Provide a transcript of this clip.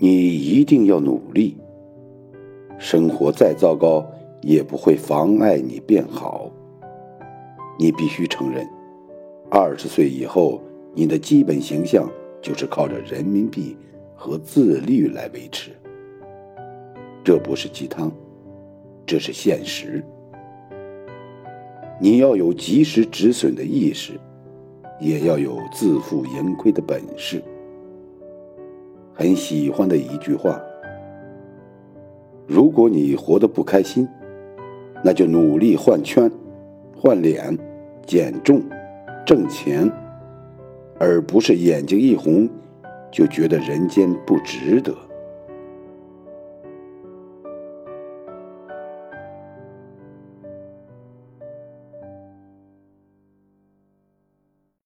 你一定要努力。生活再糟糕，也不会妨碍你变好。你必须承认，二十岁以后，你的基本形象就是靠着人民币和自律来维持。这不是鸡汤，这是现实。你要有及时止损的意识，也要有自负盈亏的本事。很喜欢的一句话。如果你活得不开心，那就努力换圈、换脸、减重、挣钱，而不是眼睛一红就觉得人间不值得。